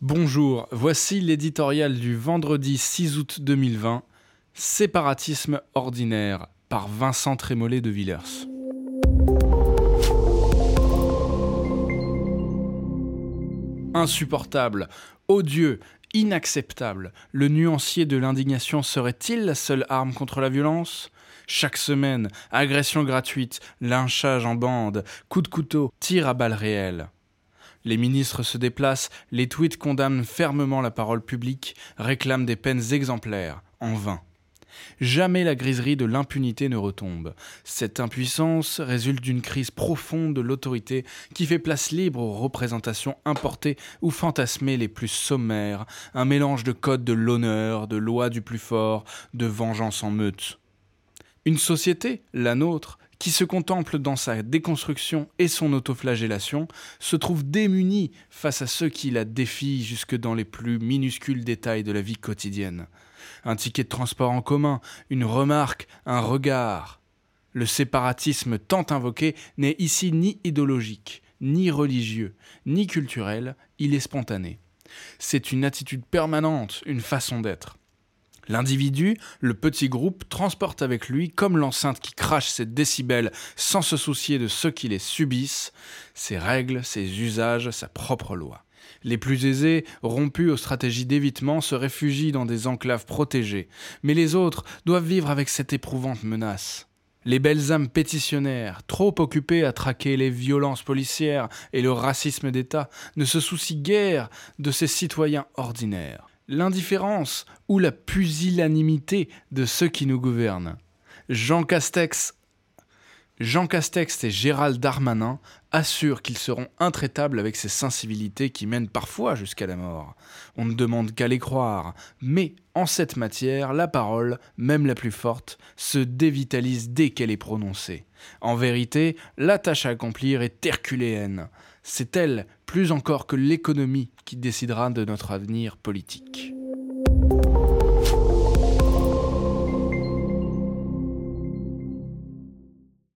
Bonjour, voici l'éditorial du vendredi 6 août 2020, Séparatisme ordinaire par Vincent Trémollet de Villers. Insupportable, odieux, inacceptable, le nuancier de l'indignation serait-il la seule arme contre la violence? Chaque semaine, agression gratuite, lynchage en bande, coup de couteau, tir à balles réelles. Les ministres se déplacent, les tweets condamnent fermement la parole publique, réclament des peines exemplaires, en vain. Jamais la griserie de l'impunité ne retombe. Cette impuissance résulte d'une crise profonde de l'autorité qui fait place libre aux représentations importées ou fantasmées les plus sommaires, un mélange de codes de l'honneur, de lois du plus fort, de vengeance en meute. Une société, la nôtre, qui se contemple dans sa déconstruction et son autoflagellation, se trouve démunie face à ceux qui la défient jusque dans les plus minuscules détails de la vie quotidienne. Un ticket de transport en commun, une remarque, un regard. Le séparatisme tant invoqué n'est ici ni idéologique, ni religieux, ni culturel, il est spontané. C'est une attitude permanente, une façon d'être. L'individu, le petit groupe, transporte avec lui, comme l'enceinte qui crache ses décibels sans se soucier de ceux qui les subissent, ses règles, ses usages, sa propre loi. Les plus aisés, rompus aux stratégies d'évitement, se réfugient dans des enclaves protégées, mais les autres doivent vivre avec cette éprouvante menace. Les belles âmes pétitionnaires, trop occupées à traquer les violences policières et le racisme d'État, ne se soucient guère de ces citoyens ordinaires l'indifférence ou la pusillanimité de ceux qui nous gouvernent. Jean Castex, Jean Castex et Gérald Darmanin assurent qu'ils seront intraitables avec ces sensibilités qui mènent parfois jusqu'à la mort. On ne demande qu'à les croire, mais en cette matière, la parole, même la plus forte, se dévitalise dès qu'elle est prononcée. En vérité, la tâche à accomplir est herculéenne. C'est elle, plus encore que l'économie, qui décidera de notre avenir politique.